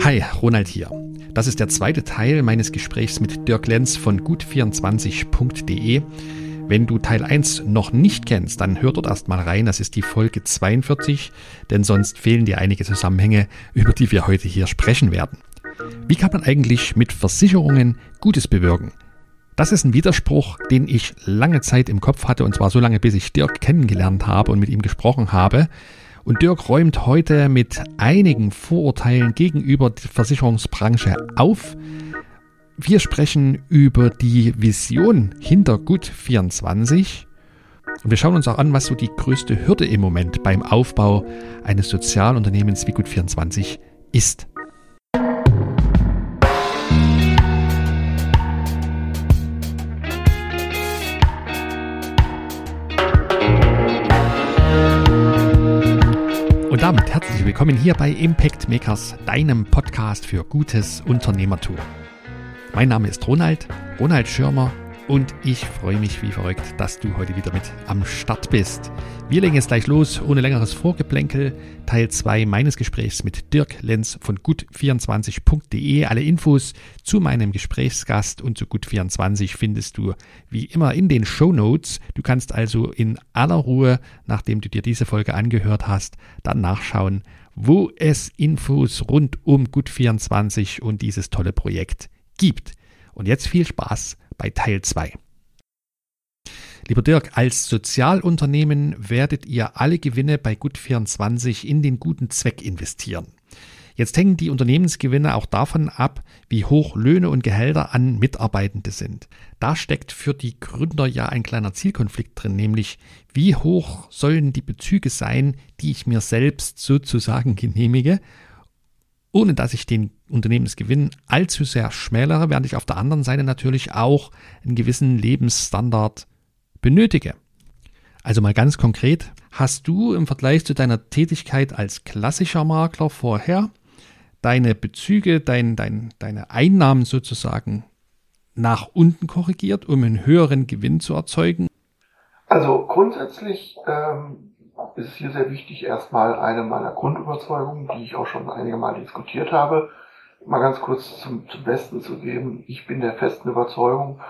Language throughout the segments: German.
Hi, Ronald hier. Das ist der zweite Teil meines Gesprächs mit Dirk Lenz von gut24.de. Wenn du Teil 1 noch nicht kennst, dann hör dort erstmal rein. Das ist die Folge 42, denn sonst fehlen dir einige Zusammenhänge, über die wir heute hier sprechen werden. Wie kann man eigentlich mit Versicherungen Gutes bewirken? Das ist ein Widerspruch, den ich lange Zeit im Kopf hatte, und zwar so lange, bis ich Dirk kennengelernt habe und mit ihm gesprochen habe. Und Dirk räumt heute mit einigen Vorurteilen gegenüber der Versicherungsbranche auf. Wir sprechen über die Vision hinter Gut24 und wir schauen uns auch an, was so die größte Hürde im Moment beim Aufbau eines Sozialunternehmens wie Gut24 ist. Damit herzlich willkommen hier bei Impact Makers, deinem Podcast für gutes Unternehmertum. Mein Name ist Ronald, Ronald Schirmer und ich freue mich wie verrückt, dass du heute wieder mit am Start bist. Wir legen jetzt gleich los, ohne längeres Vorgeplänkel. Teil 2 meines Gesprächs mit Dirk Lenz von gut24.de. Alle Infos zu meinem Gesprächsgast und zu gut24 findest du wie immer in den Show Notes. Du kannst also in aller Ruhe, nachdem du dir diese Folge angehört hast, dann nachschauen, wo es Infos rund um gut24 und dieses tolle Projekt gibt. Und jetzt viel Spaß bei Teil 2. Lieber Dirk, als Sozialunternehmen werdet ihr alle Gewinne bei Gut24 in den guten Zweck investieren. Jetzt hängen die Unternehmensgewinne auch davon ab, wie hoch Löhne und Gehälter an Mitarbeitende sind. Da steckt für die Gründer ja ein kleiner Zielkonflikt drin, nämlich wie hoch sollen die Bezüge sein, die ich mir selbst sozusagen genehmige ohne dass ich den Unternehmensgewinn allzu sehr schmälere, während ich auf der anderen Seite natürlich auch einen gewissen Lebensstandard benötige. Also mal ganz konkret, hast du im Vergleich zu deiner Tätigkeit als klassischer Makler vorher deine Bezüge, dein, dein, deine Einnahmen sozusagen nach unten korrigiert, um einen höheren Gewinn zu erzeugen? Also grundsätzlich ähm, ist es hier sehr wichtig, erstmal eine meiner Grundüberzeugungen, die ich auch schon einige Mal diskutiert habe, mal ganz kurz zum, zum Besten zu geben. Ich bin der festen Überzeugung,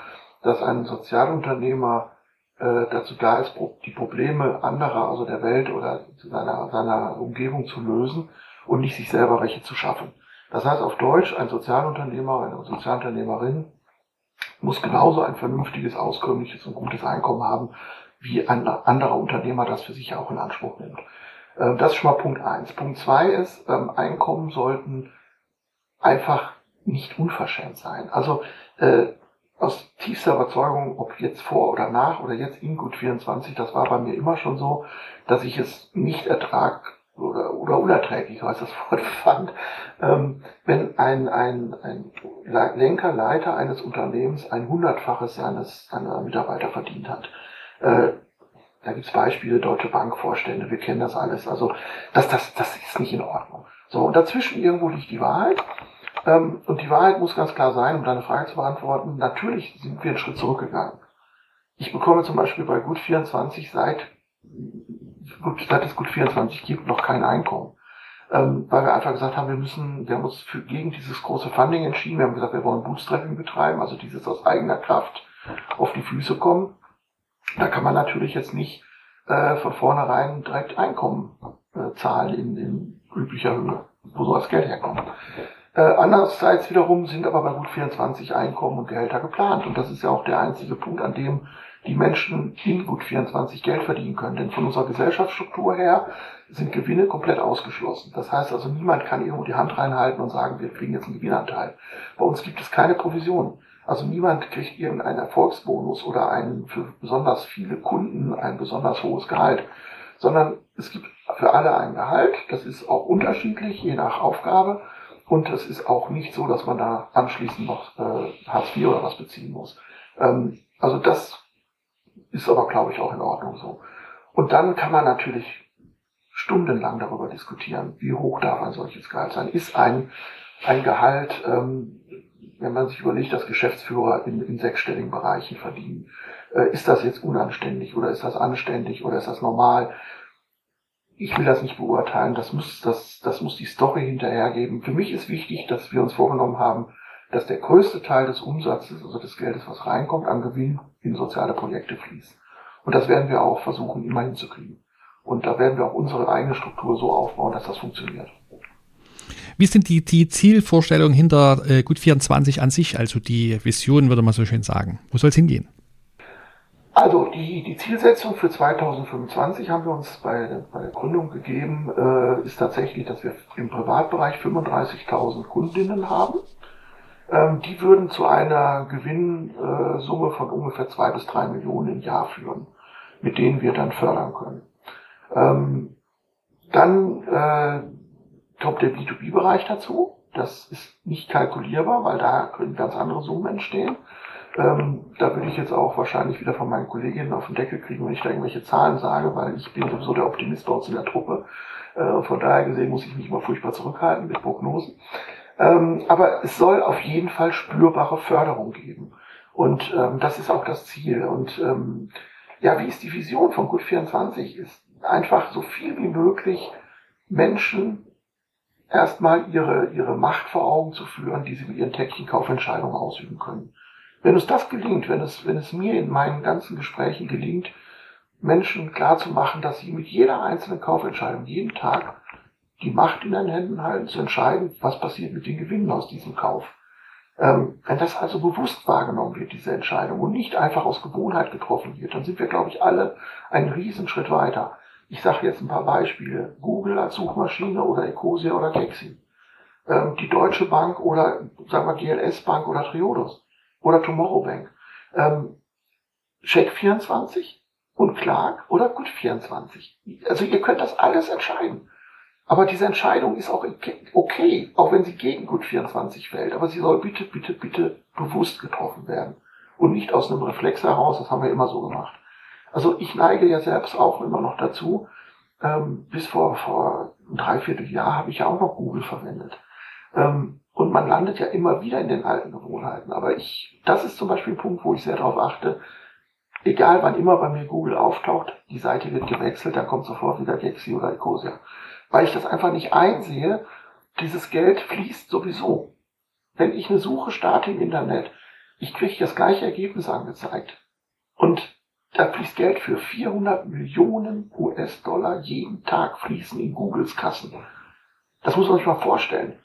dass ein Sozialunternehmer äh, dazu da ist, die Probleme anderer, also der Welt oder seiner, seiner Umgebung zu lösen und nicht sich selber welche zu schaffen. Das heißt auf Deutsch, ein Sozialunternehmer, eine Sozialunternehmerin muss genauso ein vernünftiges, auskömmliches und gutes Einkommen haben wie ein anderer Unternehmer das für sich auch in Anspruch nimmt. Ähm, das ist schon mal Punkt eins. Punkt zwei ist, ähm, Einkommen sollten einfach nicht unverschämt sein. Also äh, aus tiefster Überzeugung, ob jetzt vor oder nach oder jetzt in Gut 24, das war bei mir immer schon so, dass ich es nicht ertrag oder, oder unerträglich, als das Wort fand, ähm, wenn ein, ein, ein Lenker, Leiter eines Unternehmens ein Hundertfaches seines seiner Mitarbeiter verdient hat. Äh, da gibt's Beispiele, Deutsche Bankvorstände, wir kennen das alles. Also das, das, das ist nicht in Ordnung. So, und dazwischen irgendwo liegt die Wahrheit. Ähm, und die Wahrheit muss ganz klar sein, um deine Frage zu beantworten. Natürlich sind wir einen Schritt zurückgegangen. Ich bekomme zum Beispiel bei Gut24 seit, seit es Gut24 gibt, noch kein Einkommen. Ähm, weil wir einfach gesagt haben, wir müssen, wir haben uns für, gegen dieses große Funding entschieden. Wir haben gesagt, wir wollen Bootstrapping betreiben, also dieses aus eigener Kraft auf die Füße kommen. Da kann man natürlich jetzt nicht äh, von vornherein direkt Einkommen äh, zahlen in, in üblicher Höhe, wo so das Geld herkommt. Äh, andererseits wiederum sind aber bei gut 24 Einkommen und Gehälter geplant. Und das ist ja auch der einzige Punkt, an dem die Menschen in gut 24 Geld verdienen können. Denn von unserer Gesellschaftsstruktur her sind Gewinne komplett ausgeschlossen. Das heißt also, niemand kann irgendwo die Hand reinhalten und sagen, wir kriegen jetzt einen Gewinnanteil. Bei uns gibt es keine Provision. Also niemand kriegt irgendeinen Erfolgsbonus oder einen für besonders viele Kunden ein besonders hohes Gehalt, sondern es gibt für alle ein Gehalt. Das ist auch unterschiedlich, je nach Aufgabe. Und es ist auch nicht so, dass man da anschließend noch äh, Hartz IV oder was beziehen muss. Ähm, also das ist aber, glaube ich, auch in Ordnung so. Und dann kann man natürlich stundenlang darüber diskutieren, wie hoch darf ein solches Gehalt sein. Ist ein, ein Gehalt, ähm, wenn man sich überlegt, dass Geschäftsführer in, in sechsstelligen Bereichen verdienen. Äh, ist das jetzt unanständig oder ist das anständig oder ist das normal? ich will das nicht beurteilen. Das muss, das, das muss die Story hinterhergeben. Für mich ist wichtig, dass wir uns vorgenommen haben, dass der größte Teil des Umsatzes, also des Geldes, was reinkommt, an Gewinn in soziale Projekte fließt. Und das werden wir auch versuchen, immer hinzukriegen. Und da werden wir auch unsere eigene Struktur so aufbauen, dass das funktioniert. Wie sind die, die Zielvorstellungen hinter äh, Gut 24 an sich, also die Vision, würde man so schön sagen? Wo soll es hingehen? Also die, die Zielsetzung für 2025 haben wir uns bei, bei der Gründung gegeben, äh, ist tatsächlich, dass wir im Privatbereich 35.000 Kundinnen haben. Ähm, die würden zu einer Gewinnsumme von ungefähr zwei bis drei Millionen im Jahr führen, mit denen wir dann fördern können. Ähm, dann äh, kommt der B2B-Bereich dazu. Das ist nicht kalkulierbar, weil da können ganz andere Summen entstehen. Ähm, da würde ich jetzt auch wahrscheinlich wieder von meinen Kolleginnen auf den Deckel kriegen, wenn ich da irgendwelche Zahlen sage, weil ich bin sowieso der Optimist bei uns in der Truppe. Äh, von daher gesehen muss ich mich mal furchtbar zurückhalten mit Prognosen. Ähm, aber es soll auf jeden Fall spürbare Förderung geben. Und ähm, das ist auch das Ziel. Und ähm, ja, wie ist die Vision von Gut 24? Ist einfach so viel wie möglich Menschen erstmal ihre, ihre Macht vor Augen zu führen, die sie mit ihren täglichen Kaufentscheidungen ausüben können. Wenn uns das gelingt, wenn es, wenn es mir in meinen ganzen Gesprächen gelingt, Menschen klarzumachen, dass sie mit jeder einzelnen Kaufentscheidung jeden Tag die Macht in den Händen halten, zu entscheiden, was passiert mit den Gewinnen aus diesem Kauf. Ähm, wenn das also bewusst wahrgenommen wird, diese Entscheidung, und nicht einfach aus Gewohnheit getroffen wird, dann sind wir, glaube ich, alle einen Riesenschritt weiter. Ich sage jetzt ein paar Beispiele. Google als Suchmaschine oder Ecosia oder Gexi. Ähm, die Deutsche Bank oder, sagen wir, GLS Bank oder Triodos oder Tomorrow Bank. Ähm, Check24 und Clark oder Gut24. Also ihr könnt das alles entscheiden. Aber diese Entscheidung ist auch okay, auch wenn sie gegen Gut 24 fällt. Aber sie soll bitte, bitte, bitte bewusst getroffen werden. Und nicht aus einem Reflex heraus, das haben wir immer so gemacht. Also ich neige ja selbst auch immer noch dazu, ähm, bis vor, vor ein Dreivierteljahr habe ich ja auch noch Google verwendet. Ähm, und man landet ja immer wieder in den alten Gewohnheiten. Aber ich, das ist zum Beispiel ein Punkt, wo ich sehr darauf achte, egal wann immer bei mir Google auftaucht, die Seite wird gewechselt, dann kommt sofort wieder Gexi oder Ecosia weil ich das einfach nicht einsehe. Dieses Geld fließt sowieso. Wenn ich eine Suche starte im Internet, ich kriege das gleiche Ergebnis angezeigt. Und da fließt Geld für 400 Millionen US-Dollar jeden Tag fließen in Googles Kassen. Das muss man sich mal vorstellen.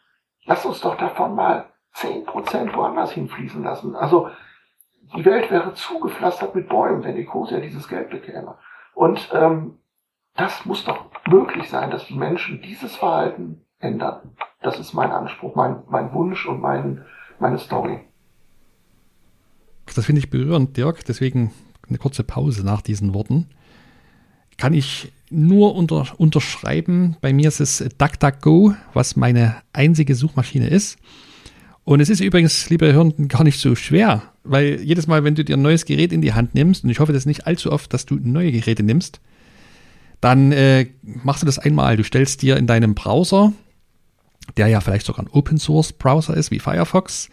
Lass uns doch davon mal 10% woanders hinfließen lassen. Also die Welt wäre zugepflastert mit Bäumen, wenn Ecosia dieses Geld bekäme. Und ähm, das muss doch möglich sein, dass die Menschen dieses Verhalten ändern. Das ist mein Anspruch, mein, mein Wunsch und mein, meine Story. Das finde ich berührend, Dirk. Deswegen eine kurze Pause nach diesen Worten. Kann ich nur unter, unterschreiben. Bei mir ist es DuckDuckGo, was meine einzige Suchmaschine ist. Und es ist übrigens, liebe Hörenden, gar nicht so schwer, weil jedes Mal, wenn du dir ein neues Gerät in die Hand nimmst, und ich hoffe das nicht allzu oft, dass du neue Geräte nimmst, dann äh, machst du das einmal. Du stellst dir in deinem Browser, der ja vielleicht sogar ein Open Source Browser ist wie Firefox,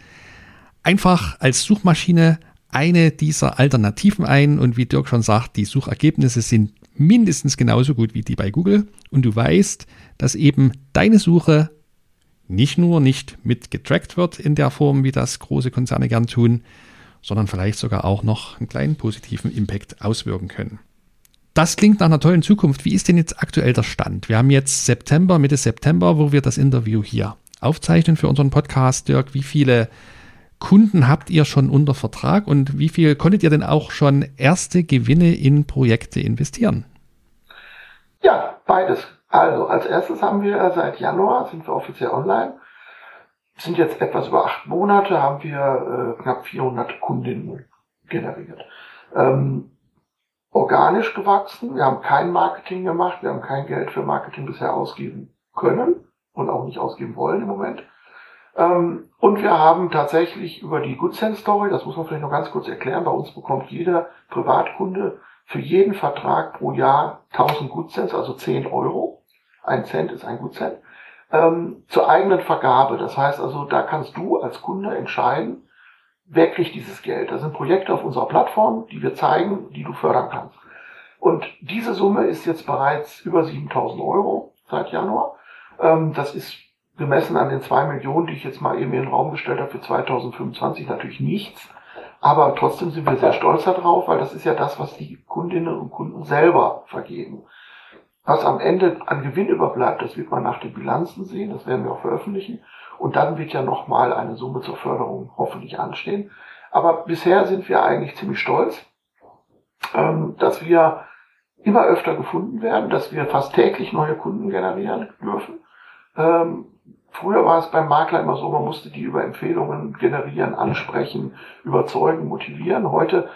einfach als Suchmaschine eine dieser Alternativen ein und wie Dirk schon sagt, die Suchergebnisse sind mindestens genauso gut wie die bei Google und du weißt, dass eben deine Suche nicht nur nicht mit getrackt wird in der Form, wie das große Konzerne gern tun, sondern vielleicht sogar auch noch einen kleinen positiven Impact auswirken können. Das klingt nach einer tollen Zukunft. Wie ist denn jetzt aktuell der Stand? Wir haben jetzt September, Mitte September, wo wir das Interview hier aufzeichnen für unseren Podcast. Dirk, wie viele Kunden habt ihr schon unter Vertrag und wie viel konntet ihr denn auch schon erste Gewinne in Projekte investieren? Ja, beides. Also als erstes haben wir seit Januar, sind wir offiziell online, sind jetzt etwas über acht Monate, haben wir äh, knapp 400 Kundinnen generiert. Ähm, organisch gewachsen. Wir haben kein Marketing gemacht. Wir haben kein Geld für Marketing bisher ausgeben können und auch nicht ausgeben wollen im Moment. Ähm, und wir haben tatsächlich über die Good Story, das muss man vielleicht noch ganz kurz erklären, bei uns bekommt jeder Privatkunde für jeden Vertrag pro Jahr 1000 Good also 10 Euro. Ein Cent ist ein Good. Ähm, zur eigenen Vergabe. Das heißt also, da kannst du als Kunde entscheiden, wer kriegt dieses Geld? Das sind Projekte auf unserer Plattform, die wir zeigen, die du fördern kannst. Und diese Summe ist jetzt bereits über 7000 Euro seit Januar. Ähm, das ist gemessen an den zwei Millionen, die ich jetzt mal eben in den Raum gestellt habe für 2025 natürlich nichts. Aber trotzdem sind wir sehr stolz darauf, weil das ist ja das, was die Kundinnen und Kunden selber vergeben. Was am Ende an Gewinn überbleibt, das wird man nach den Bilanzen sehen, das werden wir auch veröffentlichen. Und dann wird ja nochmal eine Summe zur Förderung hoffentlich anstehen. Aber bisher sind wir eigentlich ziemlich stolz, ähm, dass wir immer öfter gefunden werden, dass wir fast täglich neue Kunden generieren dürfen. Ähm, früher war es beim Makler immer so, man musste die über Empfehlungen generieren, ansprechen, überzeugen, motivieren. Heute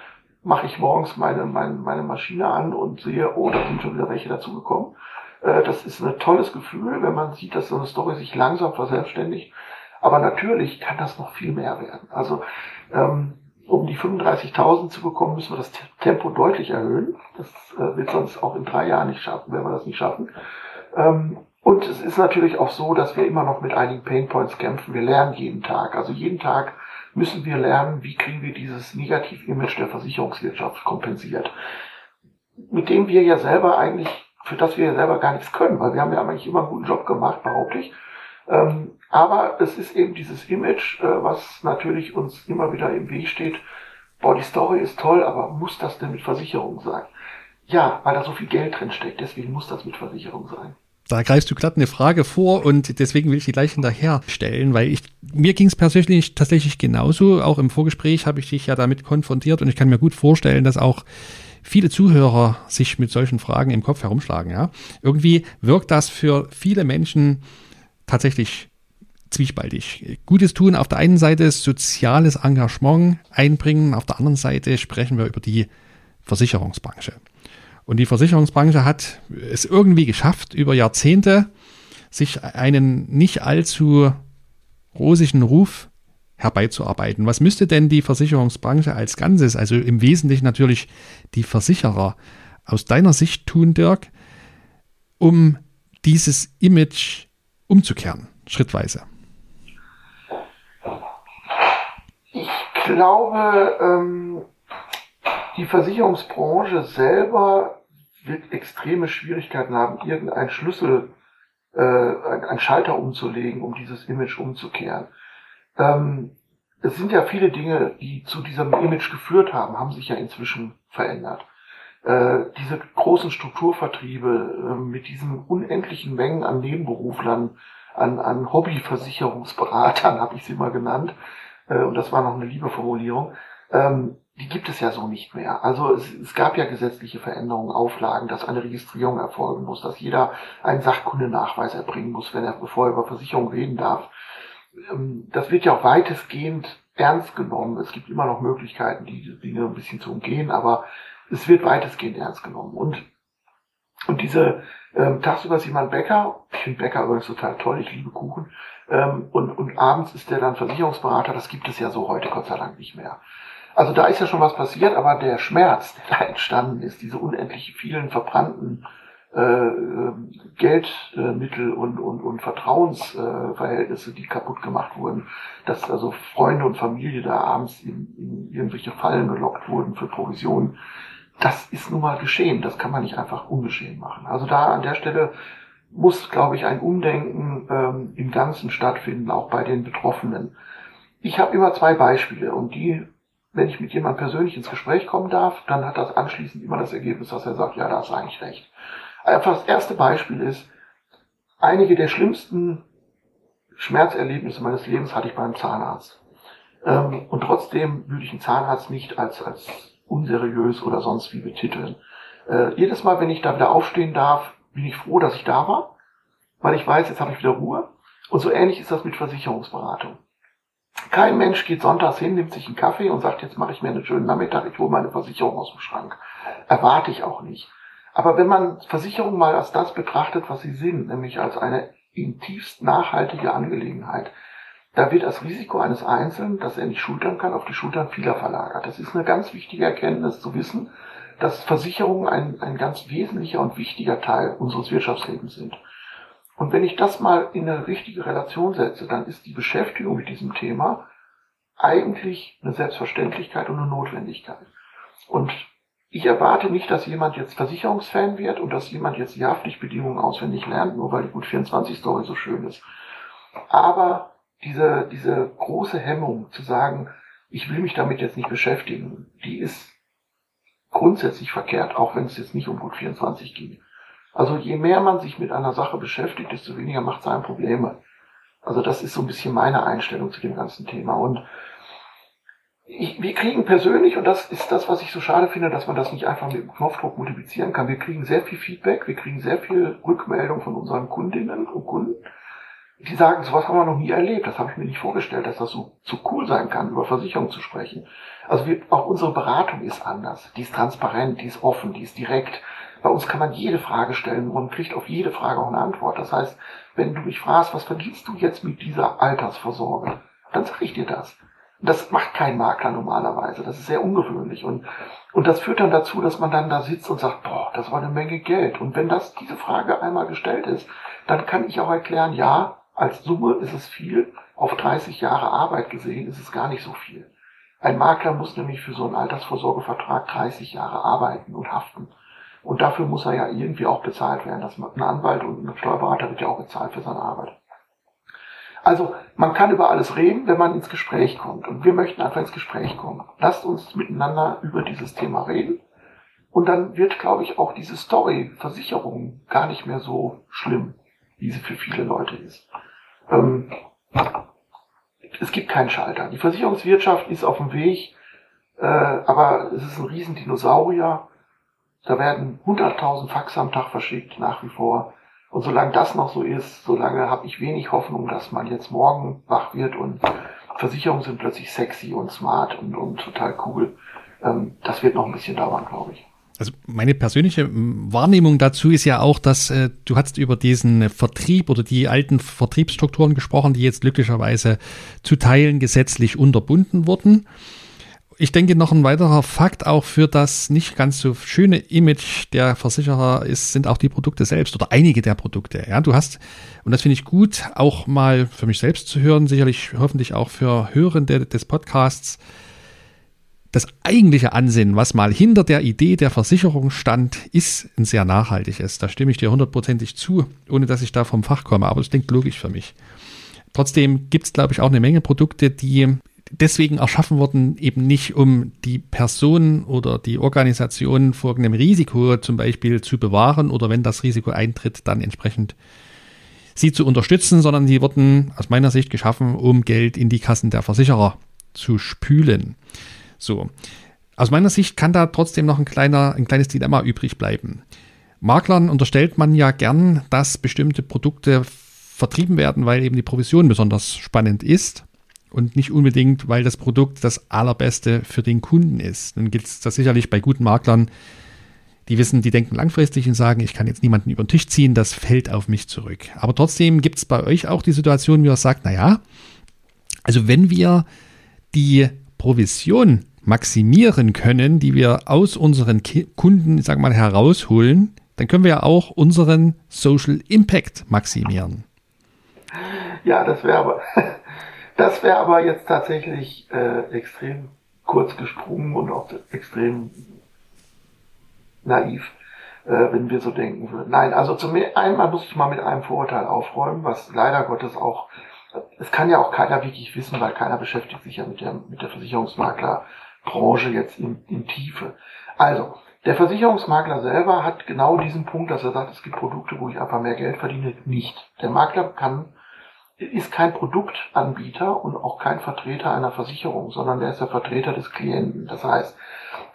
mache ich morgens meine, meine, meine Maschine an und sehe, oh, da sind schon wieder welche dazugekommen. Äh, das ist ein tolles Gefühl, wenn man sieht, dass so eine Story sich langsam verselbstständigt. Aber natürlich kann das noch viel mehr werden. Also ähm, um die 35.000 zu bekommen, müssen wir das Tempo deutlich erhöhen. Das äh, wird sonst auch in drei Jahren nicht schaffen, wenn wir das nicht schaffen. Und es ist natürlich auch so, dass wir immer noch mit einigen Painpoints kämpfen. Wir lernen jeden Tag. Also jeden Tag müssen wir lernen, wie kriegen wir dieses Negativ-Image der Versicherungswirtschaft kompensiert. Mit dem wir ja selber eigentlich, für das wir ja selber gar nichts können, weil wir haben ja eigentlich immer einen guten Job gemacht, behaupte ich. Ähm, aber es ist eben dieses Image, äh, was natürlich uns immer wieder im Weg steht. Boah, die Story ist toll, aber muss das denn mit Versicherung sein? Ja, weil da so viel Geld drin steckt, deswegen muss das mit Versicherung sein. Da greifst du glatt eine Frage vor und deswegen will ich die gleich hinterher stellen, weil ich, mir ging es persönlich tatsächlich genauso. Auch im Vorgespräch habe ich dich ja damit konfrontiert und ich kann mir gut vorstellen, dass auch viele Zuhörer sich mit solchen Fragen im Kopf herumschlagen, ja. Irgendwie wirkt das für viele Menschen tatsächlich zwiespaltig. Gutes tun auf der einen Seite, soziales Engagement einbringen, auf der anderen Seite sprechen wir über die Versicherungsbranche. Und die Versicherungsbranche hat es irgendwie geschafft, über Jahrzehnte sich einen nicht allzu rosigen Ruf herbeizuarbeiten. Was müsste denn die Versicherungsbranche als Ganzes, also im Wesentlichen natürlich die Versicherer, aus deiner Sicht tun, Dirk, um dieses Image umzukehren, schrittweise? Ich glaube, ähm, die Versicherungsbranche selber wird extreme Schwierigkeiten haben, irgendeinen Schlüssel, äh, einen Schalter umzulegen, um dieses Image umzukehren. Ähm, es sind ja viele Dinge, die zu diesem Image geführt haben, haben sich ja inzwischen verändert. Äh, diese großen Strukturvertriebe äh, mit diesen unendlichen Mengen an Nebenberuflern, an, an Hobbyversicherungsberatern, habe ich sie mal genannt, äh, und das war noch eine liebe Formulierung, ähm, die gibt es ja so nicht mehr. Also es, es gab ja gesetzliche Veränderungen, Auflagen, dass eine Registrierung erfolgen muss, dass jeder einen Sachkundenachweis erbringen muss, wenn er bevor er über Versicherung reden darf. Ähm, das wird ja auch weitestgehend ernst genommen. Es gibt immer noch Möglichkeiten, diese Dinge ein bisschen zu umgehen, aber es wird weitestgehend ernst genommen. Und, und diese ähm, tagsüber ist jemand Bäcker, ich finde Bäcker übrigens total toll, ich liebe Kuchen, ähm, und, und abends ist der dann Versicherungsberater, das gibt es ja so heute Gott sei Dank nicht mehr. Also da ist ja schon was passiert, aber der Schmerz, der da entstanden ist, diese unendlich vielen verbrannten äh, äh, Geldmittel und, und, und Vertrauensverhältnisse, die kaputt gemacht wurden, dass also Freunde und Familie da abends in, in irgendwelche Fallen gelockt wurden für Provisionen, das ist nun mal geschehen. Das kann man nicht einfach ungeschehen machen. Also da an der Stelle muss, glaube ich, ein Umdenken ähm, im Ganzen stattfinden, auch bei den Betroffenen. Ich habe immer zwei Beispiele und die wenn ich mit jemandem persönlich ins Gespräch kommen darf, dann hat das anschließend immer das Ergebnis, dass er sagt, ja, da hast du eigentlich recht. Einfach das erste Beispiel ist, einige der schlimmsten Schmerzerlebnisse meines Lebens hatte ich beim Zahnarzt. Ähm, und trotzdem würde ich einen Zahnarzt nicht als, als unseriös oder sonst wie betiteln. Äh, jedes Mal, wenn ich da wieder aufstehen darf, bin ich froh, dass ich da war, weil ich weiß, jetzt habe ich wieder Ruhe. Und so ähnlich ist das mit Versicherungsberatung. Kein Mensch geht sonntags hin, nimmt sich einen Kaffee und sagt, jetzt mache ich mir einen schönen Nachmittag, ich hole meine Versicherung aus dem Schrank. Erwarte ich auch nicht. Aber wenn man Versicherungen mal als das betrachtet, was sie sind, nämlich als eine in tiefst nachhaltige Angelegenheit, da wird das Risiko eines Einzelnen, das er nicht schultern kann, auf die Schultern vieler verlagert. Das ist eine ganz wichtige Erkenntnis zu wissen, dass Versicherungen ein, ein ganz wesentlicher und wichtiger Teil unseres Wirtschaftslebens sind. Und wenn ich das mal in eine richtige Relation setze, dann ist die Beschäftigung mit diesem Thema eigentlich eine Selbstverständlichkeit und eine Notwendigkeit. Und ich erwarte nicht, dass jemand jetzt Versicherungsfan wird und dass jemand jetzt die Haftpflichtbedingungen auswendig lernt, nur weil die Gut 24 Story so schön ist. Aber diese, diese große Hemmung zu sagen, ich will mich damit jetzt nicht beschäftigen, die ist grundsätzlich verkehrt, auch wenn es jetzt nicht um Gut 24 ging. Also je mehr man sich mit einer Sache beschäftigt, desto weniger macht es einem Probleme. Also das ist so ein bisschen meine Einstellung zu dem ganzen Thema. Und ich, wir kriegen persönlich, und das ist das, was ich so schade finde, dass man das nicht einfach mit dem Knopfdruck multiplizieren kann, wir kriegen sehr viel Feedback, wir kriegen sehr viel Rückmeldung von unseren Kundinnen und Kunden, die sagen, sowas haben wir noch nie erlebt, das habe ich mir nicht vorgestellt, dass das so, so cool sein kann, über Versicherung zu sprechen. Also wir, auch unsere Beratung ist anders, die ist transparent, die ist offen, die ist direkt. Bei uns kann man jede Frage stellen und kriegt auf jede Frage auch eine Antwort. Das heißt, wenn du mich fragst, was verdienst du jetzt mit dieser Altersvorsorge, dann sage ich dir das. Das macht kein Makler normalerweise. Das ist sehr ungewöhnlich. Und, und das führt dann dazu, dass man dann da sitzt und sagt, boah, das war eine Menge Geld. Und wenn das, diese Frage einmal gestellt ist, dann kann ich auch erklären, ja, als Summe ist es viel. Auf 30 Jahre Arbeit gesehen ist es gar nicht so viel. Ein Makler muss nämlich für so einen Altersvorsorgevertrag 30 Jahre arbeiten und haften. Und dafür muss er ja irgendwie auch bezahlt werden. Das, ein Anwalt und ein Steuerberater wird ja auch bezahlt für seine Arbeit. Also man kann über alles reden, wenn man ins Gespräch kommt. Und wir möchten einfach ins Gespräch kommen. Lasst uns miteinander über dieses Thema reden. Und dann wird, glaube ich, auch diese Story Versicherung gar nicht mehr so schlimm, wie sie für viele Leute ist. Ähm, es gibt keinen Schalter. Die Versicherungswirtschaft ist auf dem Weg, äh, aber es ist ein Riesendinosaurier. Da werden 100.000 Fax am Tag verschickt, nach wie vor. Und solange das noch so ist, solange habe ich wenig Hoffnung, dass man jetzt morgen wach wird und Versicherungen sind plötzlich sexy und smart und, und total cool. Ähm, das wird noch ein bisschen dauern, glaube ich. Also meine persönliche Wahrnehmung dazu ist ja auch, dass äh, du hast über diesen Vertrieb oder die alten Vertriebsstrukturen gesprochen, die jetzt glücklicherweise zu Teilen gesetzlich unterbunden wurden ich denke, noch ein weiterer Fakt auch für das nicht ganz so schöne Image der Versicherer ist, sind auch die Produkte selbst oder einige der Produkte. Ja, du hast, und das finde ich gut, auch mal für mich selbst zu hören, sicherlich hoffentlich auch für Hörende des Podcasts, das eigentliche Ansinnen, was mal hinter der Idee der Versicherung stand, ist ein sehr nachhaltiges. Da stimme ich dir hundertprozentig zu, ohne dass ich da vom Fach komme, aber das klingt logisch für mich. Trotzdem gibt es, glaube ich, auch eine Menge Produkte, die deswegen erschaffen worden, eben nicht um die Person oder die Organisation vor einem Risiko zum Beispiel zu bewahren oder wenn das Risiko eintritt, dann entsprechend sie zu unterstützen, sondern die wurden aus meiner Sicht geschaffen, um Geld in die Kassen der Versicherer zu spülen. So. Aus meiner Sicht kann da trotzdem noch ein kleiner, ein kleines Dilemma übrig bleiben. Maklern unterstellt man ja gern, dass bestimmte Produkte vertrieben werden, weil eben die Provision besonders spannend ist und nicht unbedingt, weil das Produkt das allerbeste für den Kunden ist. Dann gilt es das sicherlich bei guten Maklern, die wissen, die denken langfristig und sagen, ich kann jetzt niemanden über den Tisch ziehen, das fällt auf mich zurück. Aber trotzdem gibt es bei euch auch die Situation, wie ihr sagt, naja, also wenn wir die Provision maximieren können, die wir aus unseren Kunden, sag mal, herausholen, dann können wir ja auch unseren Social Impact maximieren. Ja, das wäre aber das wäre aber jetzt tatsächlich äh, extrem kurz gesprungen und auch extrem naiv, äh, wenn wir so denken würden. Nein, also zum einmal muss ich mal mit einem Vorurteil aufräumen, was leider Gottes auch, es kann ja auch keiner wirklich wissen, weil keiner beschäftigt sich ja mit der, mit der Versicherungsmaklerbranche jetzt in, in Tiefe. Also, der Versicherungsmakler selber hat genau diesen Punkt, dass er sagt, es gibt Produkte, wo ich einfach mehr Geld verdiene, nicht. Der Makler kann ist kein Produktanbieter und auch kein Vertreter einer Versicherung, sondern der ist der Vertreter des Klienten. Das heißt,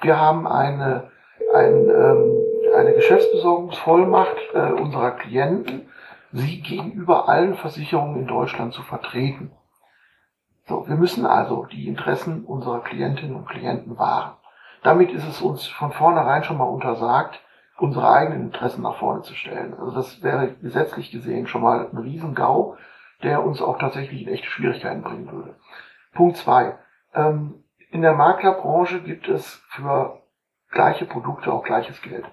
wir haben eine, ein, ähm, eine Geschäftsbesorgungsvollmacht äh, unserer Klienten, sie gegenüber allen Versicherungen in Deutschland zu vertreten. So, wir müssen also die Interessen unserer Klientinnen und Klienten wahren. Damit ist es uns von vornherein schon mal untersagt, unsere eigenen Interessen nach vorne zu stellen. Also das wäre gesetzlich gesehen schon mal ein Riesengau der uns auch tatsächlich in echte Schwierigkeiten bringen würde. Punkt zwei. Ähm, in der Maklerbranche gibt es für gleiche Produkte auch gleiches Geld.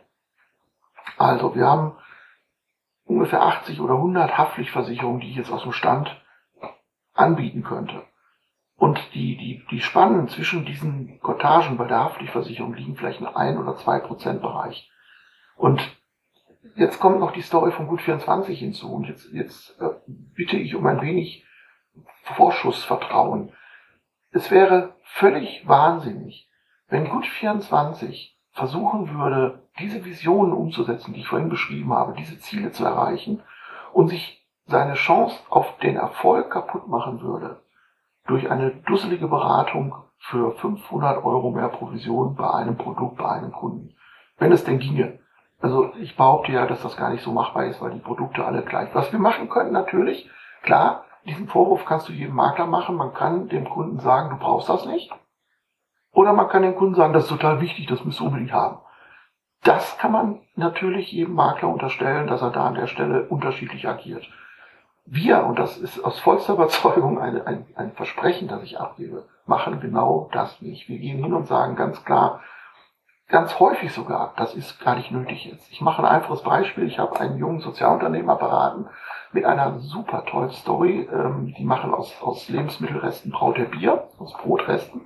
Also wir haben ungefähr 80 oder 100 Haftpflichtversicherungen, die ich jetzt aus dem Stand anbieten könnte. Und die, die, die Spannen zwischen diesen Cottagen bei der Haftpflichtversicherung liegen vielleicht in ein oder zwei Prozent Bereich. Und jetzt kommt noch die Story von Gut 24 hinzu. Und jetzt, jetzt äh, bitte ich um ein wenig Vorschussvertrauen. Es wäre völlig wahnsinnig, wenn Gut 24 versuchen würde, diese Visionen umzusetzen, die ich vorhin beschrieben habe, diese Ziele zu erreichen und sich seine Chance auf den Erfolg kaputt machen würde durch eine dusselige Beratung für 500 Euro mehr Provision bei einem Produkt, bei einem Kunden. Wenn es denn ginge. Also ich behaupte ja, dass das gar nicht so machbar ist, weil die Produkte alle gleich. Was wir machen können natürlich, klar, diesen Vorwurf kannst du jedem Makler machen. Man kann dem Kunden sagen, du brauchst das nicht. Oder man kann dem Kunden sagen, das ist total wichtig, das müsst du unbedingt haben. Das kann man natürlich jedem Makler unterstellen, dass er da an der Stelle unterschiedlich agiert. Wir, und das ist aus vollster Überzeugung ein, ein, ein Versprechen, das ich abgebe, machen genau das nicht. Wir gehen hin und sagen ganz klar, ganz häufig sogar, das ist gar nicht nötig jetzt. Ich mache ein einfaches Beispiel. Ich habe einen jungen Sozialunternehmer beraten mit einer super tollen Story. Ähm, die machen aus, aus Lebensmittelresten braut er Bier, aus Brotresten.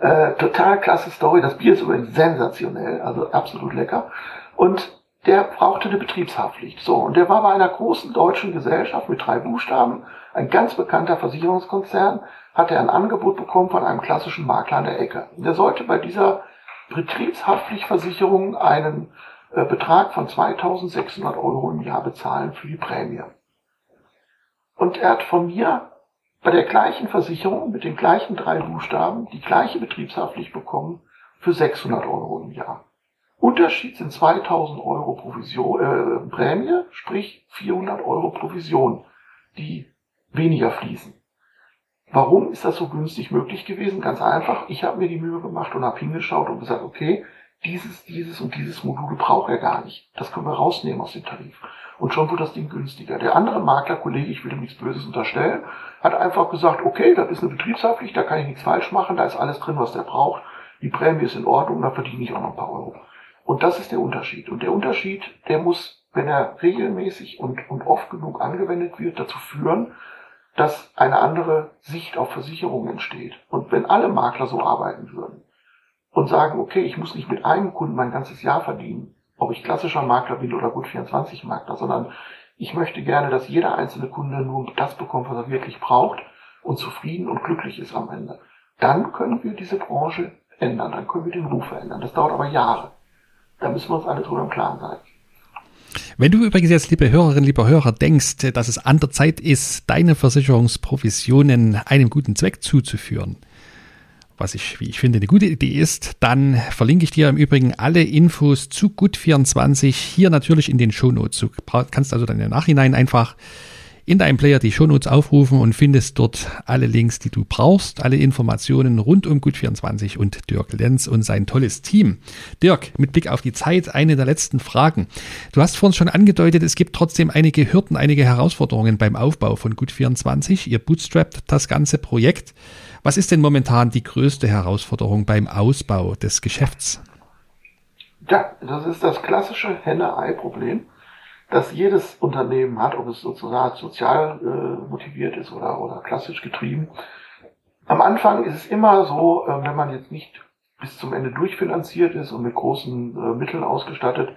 Äh, total klasse Story. Das Bier ist übrigens sensationell, also absolut lecker. Und der brauchte eine Betriebshaftpflicht. So, und der war bei einer großen deutschen Gesellschaft mit drei Buchstaben, ein ganz bekannter Versicherungskonzern, hat er ein Angebot bekommen von einem klassischen Makler an der Ecke. Der sollte bei dieser Betriebshaftpflichtversicherung einen äh, Betrag von 2600 Euro im Jahr bezahlen für die Prämie. Und er hat von mir bei der gleichen Versicherung mit den gleichen drei Buchstaben die gleiche Betriebshaftpflicht bekommen für 600 Euro im Jahr. Unterschied sind 2000 Euro Provision, äh, Prämie, sprich 400 Euro Provision, die weniger fließen. Warum ist das so günstig möglich gewesen? Ganz einfach, ich habe mir die Mühe gemacht und habe hingeschaut und gesagt, okay, dieses, dieses und dieses Modul braucht er gar nicht. Das können wir rausnehmen aus dem Tarif. Und schon wird das Ding günstiger. Der andere Maklerkollege, ich will ihm nichts Böses unterstellen, hat einfach gesagt, okay, das ist eine Betriebshaftpflicht, da kann ich nichts falsch machen, da ist alles drin, was der braucht. Die Prämie ist in Ordnung, da verdiene ich auch noch ein paar Euro. Und das ist der Unterschied. Und der Unterschied, der muss, wenn er regelmäßig und, und oft genug angewendet wird, dazu führen, dass eine andere Sicht auf Versicherungen entsteht. Und wenn alle Makler so arbeiten würden, und sagen, okay, ich muss nicht mit einem Kunden mein ganzes Jahr verdienen, ob ich klassischer Makler bin oder gut 24 Makler, sondern ich möchte gerne, dass jeder einzelne Kunde nur das bekommt, was er wirklich braucht und zufrieden und glücklich ist am Ende. Dann können wir diese Branche ändern, dann können wir den Ruf verändern. Das dauert aber Jahre. Da müssen wir uns alle drüber im Klaren sein. Wenn du übrigens jetzt, liebe Hörerinnen, lieber Hörer, denkst, dass es an der Zeit ist, deine Versicherungsprovisionen einem guten Zweck zuzuführen, was ich, wie ich finde, eine gute Idee ist, dann verlinke ich dir im Übrigen alle Infos zu Gut24 hier natürlich in den Shownotes. Du kannst also dann im Nachhinein einfach in deinem Player die Shownotes aufrufen und findest dort alle Links, die du brauchst, alle Informationen rund um Gut24 und Dirk Lenz und sein tolles Team. Dirk, mit Blick auf die Zeit, eine der letzten Fragen. Du hast vorhin schon angedeutet, es gibt trotzdem einige Hürden, einige Herausforderungen beim Aufbau von Gut24. Ihr bootstrapt das ganze Projekt. Was ist denn momentan die größte Herausforderung beim Ausbau des Geschäfts? Ja, das ist das klassische Henne-Ei-Problem, das jedes Unternehmen hat, ob es sozusagen sozial äh, motiviert ist oder, oder klassisch getrieben. Am Anfang ist es immer so, äh, wenn man jetzt nicht bis zum Ende durchfinanziert ist und mit großen äh, Mitteln ausgestattet,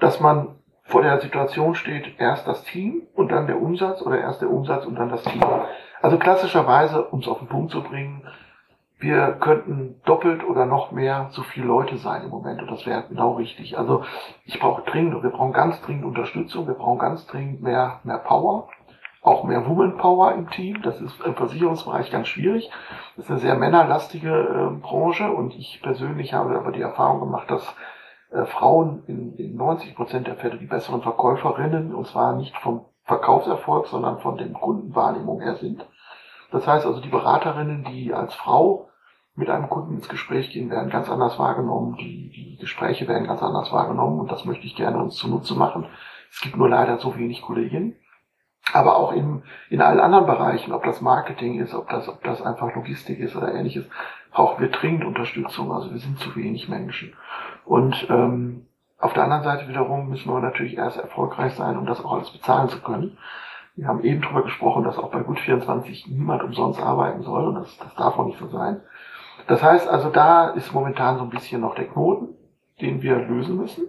dass man vor der Situation steht, erst das Team und dann der Umsatz oder erst der Umsatz und dann das Team. Also klassischerweise, um es auf den Punkt zu bringen, wir könnten doppelt oder noch mehr so viele Leute sein im Moment und das wäre genau richtig. Also ich brauche dringend, wir brauchen ganz dringend Unterstützung, wir brauchen ganz dringend mehr, mehr Power, auch mehr Woman Power im Team. Das ist im Versicherungsbereich ganz schwierig. Das ist eine sehr männerlastige äh, Branche und ich persönlich habe aber die Erfahrung gemacht, dass äh, Frauen in, in 90 Prozent der Fälle die besseren Verkäuferinnen und zwar nicht vom Verkaufserfolg, sondern von den Kundenwahrnehmungen her sind. Das heißt also, die Beraterinnen, die als Frau mit einem Kunden ins Gespräch gehen, werden ganz anders wahrgenommen. Die, die Gespräche werden ganz anders wahrgenommen und das möchte ich gerne uns zunutze machen. Es gibt nur leider so wenig Kolleginnen. Aber auch in, in allen anderen Bereichen, ob das Marketing ist, ob das, ob das einfach Logistik ist oder ähnliches, brauchen wir dringend Unterstützung. Also wir sind zu wenig Menschen. Und ähm, auf der anderen Seite wiederum müssen wir natürlich erst erfolgreich sein, um das auch alles bezahlen zu können. Wir haben eben darüber gesprochen, dass auch bei Gut24 niemand umsonst arbeiten soll und das, das darf auch nicht so sein. Das heißt also, da ist momentan so ein bisschen noch der Knoten, den wir lösen müssen.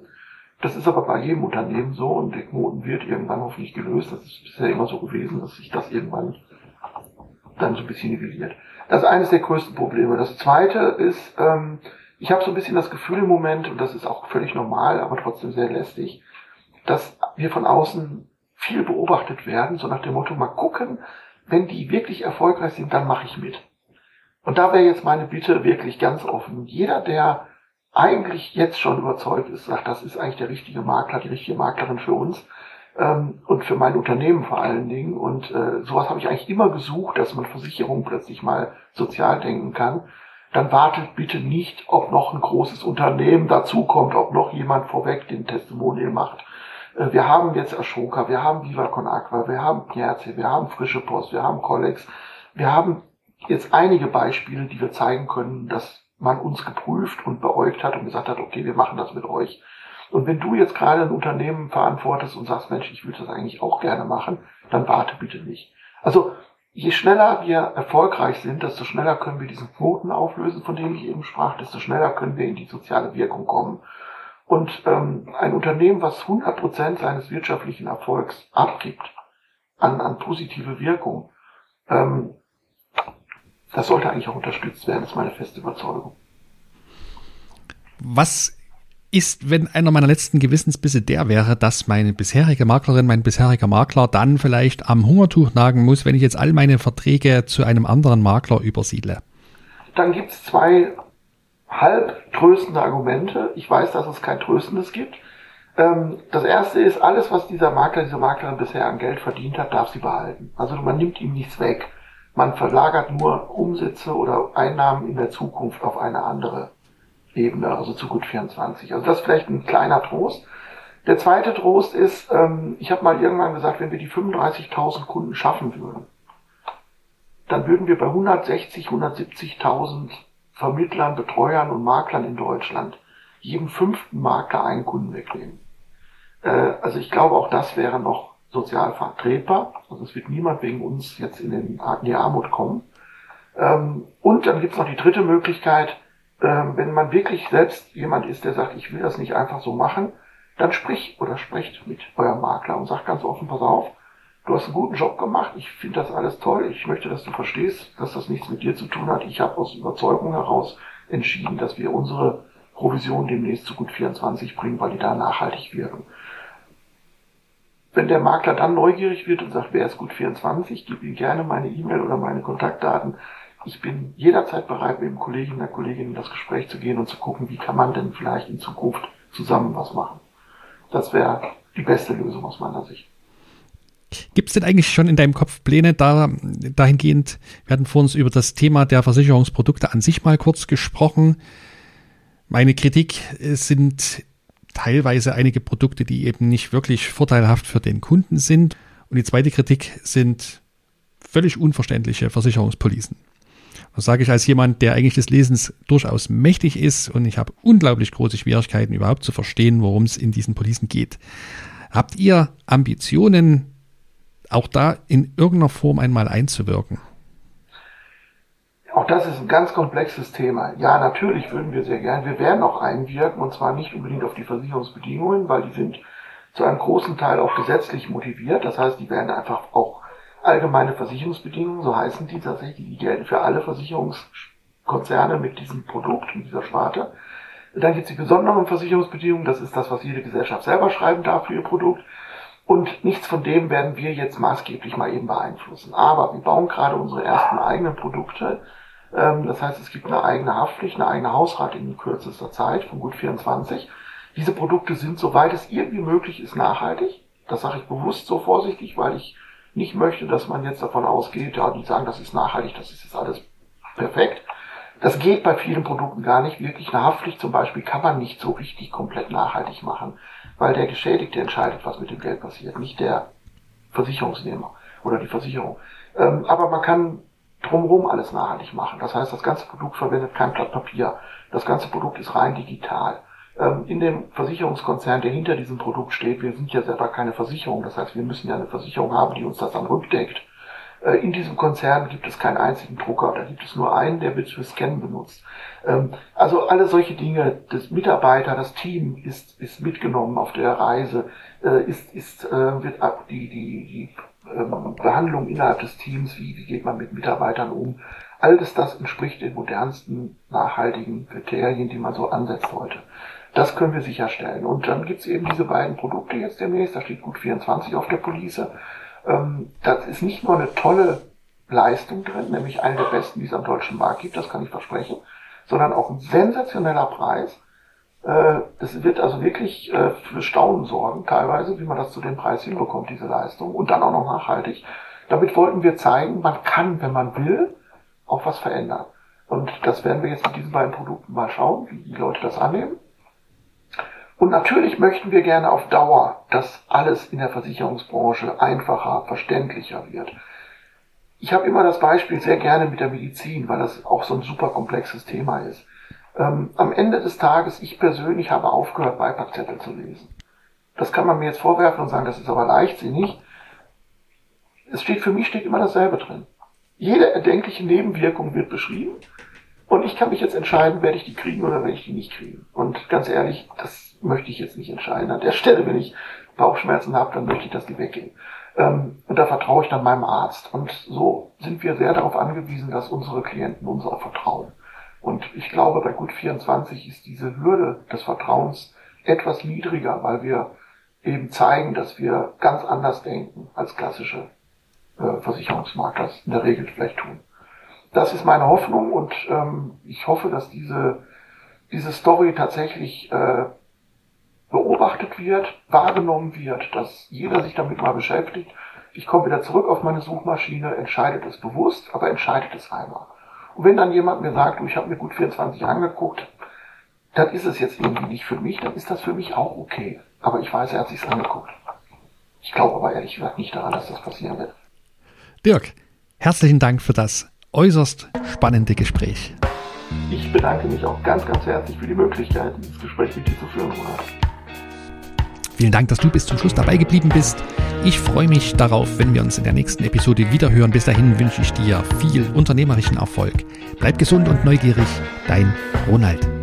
Das ist aber bei jedem Unternehmen so und der Knoten wird irgendwann hoffentlich gelöst. Das ist bisher immer so gewesen, dass sich das irgendwann dann so ein bisschen nivelliert. Das ist eines der größten Probleme. Das zweite ist, ähm, ich habe so ein bisschen das Gefühl im Moment, und das ist auch völlig normal, aber trotzdem sehr lästig, dass wir von außen viel beobachtet werden, so nach dem Motto, mal gucken, wenn die wirklich erfolgreich sind, dann mache ich mit. Und da wäre jetzt meine Bitte wirklich ganz offen. Jeder, der eigentlich jetzt schon überzeugt ist, sagt, das ist eigentlich der richtige Makler, die richtige Maklerin für uns ähm, und für mein Unternehmen vor allen Dingen. Und äh, sowas habe ich eigentlich immer gesucht, dass man Versicherungen plötzlich mal sozial denken kann. Dann wartet bitte nicht, ob noch ein großes Unternehmen dazukommt, ob noch jemand vorweg den Testimonial macht. Äh, wir haben jetzt Ashoka, wir haben Viva Con Aqua, wir haben Pierce, wir haben Frische Post, wir haben Collex, wir haben jetzt einige Beispiele, die wir zeigen können, dass man uns geprüft und beäugt hat und gesagt hat, okay, wir machen das mit euch. Und wenn du jetzt gerade ein Unternehmen verantwortest und sagst, Mensch, ich würde das eigentlich auch gerne machen, dann warte bitte nicht. Also je schneller wir erfolgreich sind, desto schneller können wir diesen Knoten auflösen, von dem ich eben sprach, desto schneller können wir in die soziale Wirkung kommen. Und ähm, ein Unternehmen, was 100% seines wirtschaftlichen Erfolgs abgibt an, an positive Wirkung, ähm, das sollte eigentlich auch unterstützt werden, ist meine feste Überzeugung. Was ist, wenn einer meiner letzten Gewissensbisse der wäre, dass meine bisherige Maklerin, mein bisheriger Makler dann vielleicht am Hungertuch nagen muss, wenn ich jetzt all meine Verträge zu einem anderen Makler übersiedle? Dann gibt es zwei halb tröstende Argumente. Ich weiß, dass es kein tröstendes gibt. Ähm, das erste ist, alles, was dieser Makler, diese Maklerin bisher an Geld verdient hat, darf sie behalten. Also man nimmt ihm nichts weg. Man verlagert nur Umsätze oder Einnahmen in der Zukunft auf eine andere Ebene, also zu gut 24. Also das ist vielleicht ein kleiner Trost. Der zweite Trost ist, ähm, ich habe mal irgendwann gesagt, wenn wir die 35.000 Kunden schaffen würden, dann würden wir bei 160, 170.000 Vermittlern, Betreuern und Maklern in Deutschland jedem fünften Makler einen Kunden wegnehmen. Äh, also ich glaube, auch das wäre noch sozial vertretbar. Also es wird niemand wegen uns jetzt in, den, in die Armut kommen. Ähm, und dann gibt es noch die dritte Möglichkeit, ähm, wenn man wirklich selbst jemand ist, der sagt, ich will das nicht einfach so machen, dann sprich oder sprecht mit eurem Makler und sagt ganz offen, pass auf, du hast einen guten Job gemacht, ich finde das alles toll, ich möchte, dass du verstehst, dass das nichts mit dir zu tun hat. Ich habe aus Überzeugung heraus entschieden, dass wir unsere Provision demnächst zu gut 24 bringen, weil die da nachhaltig wirken. Wenn der Makler dann neugierig wird und sagt, wer ist gut 24, gib ihm gerne meine E-Mail oder meine Kontaktdaten. Ich bin jederzeit bereit, mit dem Kollegen oder Kollegin in das Gespräch zu gehen und zu gucken, wie kann man denn vielleicht in Zukunft zusammen was machen. Das wäre die beste Lösung aus meiner Sicht. Gibt es denn eigentlich schon in deinem Kopf Pläne da, dahingehend? Wir hatten vor uns über das Thema der Versicherungsprodukte an sich mal kurz gesprochen. Meine Kritik sind teilweise einige Produkte, die eben nicht wirklich vorteilhaft für den Kunden sind. Und die zweite Kritik sind völlig unverständliche Versicherungspolicen. Das sage ich als jemand, der eigentlich des Lesens durchaus mächtig ist und ich habe unglaublich große Schwierigkeiten überhaupt zu verstehen, worum es in diesen Policen geht. Habt ihr Ambitionen, auch da in irgendeiner Form einmal einzuwirken? Auch das ist ein ganz komplexes Thema. Ja, natürlich würden wir sehr gern. Wir werden auch einwirken und zwar nicht unbedingt auf die Versicherungsbedingungen, weil die sind zu einem großen Teil auch gesetzlich motiviert. Das heißt, die werden einfach auch allgemeine Versicherungsbedingungen, so heißen die tatsächlich, die gelten für alle Versicherungskonzerne mit diesem Produkt, mit dieser Sparte. Dann gibt es die besonderen Versicherungsbedingungen, das ist das, was jede Gesellschaft selber schreiben darf für ihr Produkt. Und nichts von dem werden wir jetzt maßgeblich mal eben beeinflussen. Aber wir bauen gerade unsere ersten eigenen Produkte das heißt, es gibt eine eigene Haftpflicht, eine eigene Hausrat in kürzester Zeit von gut 24. Diese Produkte sind, soweit es irgendwie möglich ist, nachhaltig. Das sage ich bewusst so vorsichtig, weil ich nicht möchte, dass man jetzt davon ausgeht, ja, die sagen, das ist nachhaltig, das ist jetzt alles perfekt. Das geht bei vielen Produkten gar nicht wirklich. Eine Haftpflicht zum Beispiel kann man nicht so richtig komplett nachhaltig machen, weil der Geschädigte entscheidet, was mit dem Geld passiert, nicht der Versicherungsnehmer oder die Versicherung. Ähm, aber man kann drumherum alles nachhaltig machen. Das heißt, das ganze Produkt verwendet kein Blatt Papier. Das ganze Produkt ist rein digital. ähm, in dem Versicherungskonzern, der hinter diesem Produkt steht, wir sind ja selber keine Versicherung, das heißt, wir müssen ja eine Versicherung haben, die uns das dann rückdeckt. Äh, in diesem Konzern gibt es keinen einzigen Drucker, da gibt es nur einen, der wird für Scannen benutzt. Ähm, also alle solche Dinge, das Mitarbeiter, das Team ist, ist mitgenommen auf der Reise, äh, ist, ist, äh, wird die, die, die ähm, Behandlung innerhalb des Teams, wie, wie geht man mit Mitarbeitern um, alles das entspricht den modernsten nachhaltigen Kriterien, die man so ansetzt heute. Das können wir sicherstellen. Und dann gibt's eben diese beiden Produkte jetzt demnächst, da steht gut 24 auf der Police. Ähm, das ist nicht nur eine tolle Leistung drin, nämlich eine der besten, die es am deutschen Markt gibt, das kann ich versprechen, sondern auch ein sensationeller Preis. Äh, das wird also wirklich äh, für Staunen sorgen, teilweise, wie man das zu dem Preis hinbekommt, diese Leistung, und dann auch noch nachhaltig. Damit wollten wir zeigen, man kann, wenn man will, auch was verändern. Und das werden wir jetzt mit diesen beiden Produkten mal schauen, wie die Leute das annehmen. Und natürlich möchten wir gerne auf Dauer, dass alles in der Versicherungsbranche einfacher, verständlicher wird. Ich habe immer das Beispiel sehr gerne mit der Medizin, weil das auch so ein super komplexes Thema ist. Ähm, am Ende des Tages, ich persönlich habe aufgehört, Beipackzettel zu lesen. Das kann man mir jetzt vorwerfen und sagen, das ist aber leichtsinnig. Es steht für mich steht immer dasselbe drin. Jede erdenkliche Nebenwirkung wird beschrieben und ich kann mich jetzt entscheiden, werde ich die kriegen oder werde ich die nicht kriegen. Und ganz ehrlich, das möchte ich jetzt nicht entscheiden. An der Stelle, wenn ich Bauchschmerzen habe, dann möchte ich, dass die weggehen. Ähm, und da vertraue ich dann meinem Arzt. Und so sind wir sehr darauf angewiesen, dass unsere Klienten uns auch vertrauen. Und ich glaube, bei Gut 24 ist diese Hürde des Vertrauens etwas niedriger, weil wir eben zeigen, dass wir ganz anders denken als klassische äh, Versicherungsmakler in der Regel vielleicht tun das ist meine Hoffnung und ähm, ich hoffe, dass diese, diese Story tatsächlich äh, beobachtet wird, wahrgenommen wird, dass jeder sich damit mal beschäftigt. Ich komme wieder zurück auf meine Suchmaschine, entscheidet es bewusst, aber entscheidet es einmal. Und wenn dann jemand mir sagt, ich habe mir gut 24 angeguckt, dann ist es jetzt irgendwie nicht für mich, dann ist das für mich auch okay. Aber ich weiß, er hat sich's angeguckt. Ich glaube aber ehrlich gesagt nicht daran, dass das passieren wird. Dirk, herzlichen Dank für das äußerst spannende Gespräch. Ich bedanke mich auch ganz, ganz herzlich für die Möglichkeit, dieses Gespräch mit dir zu führen, Ronald. Vielen Dank, dass du bis zum Schluss dabei geblieben bist. Ich freue mich darauf, wenn wir uns in der nächsten Episode wiederhören. Bis dahin wünsche ich dir viel unternehmerischen Erfolg. Bleib gesund und neugierig. Dein Ronald.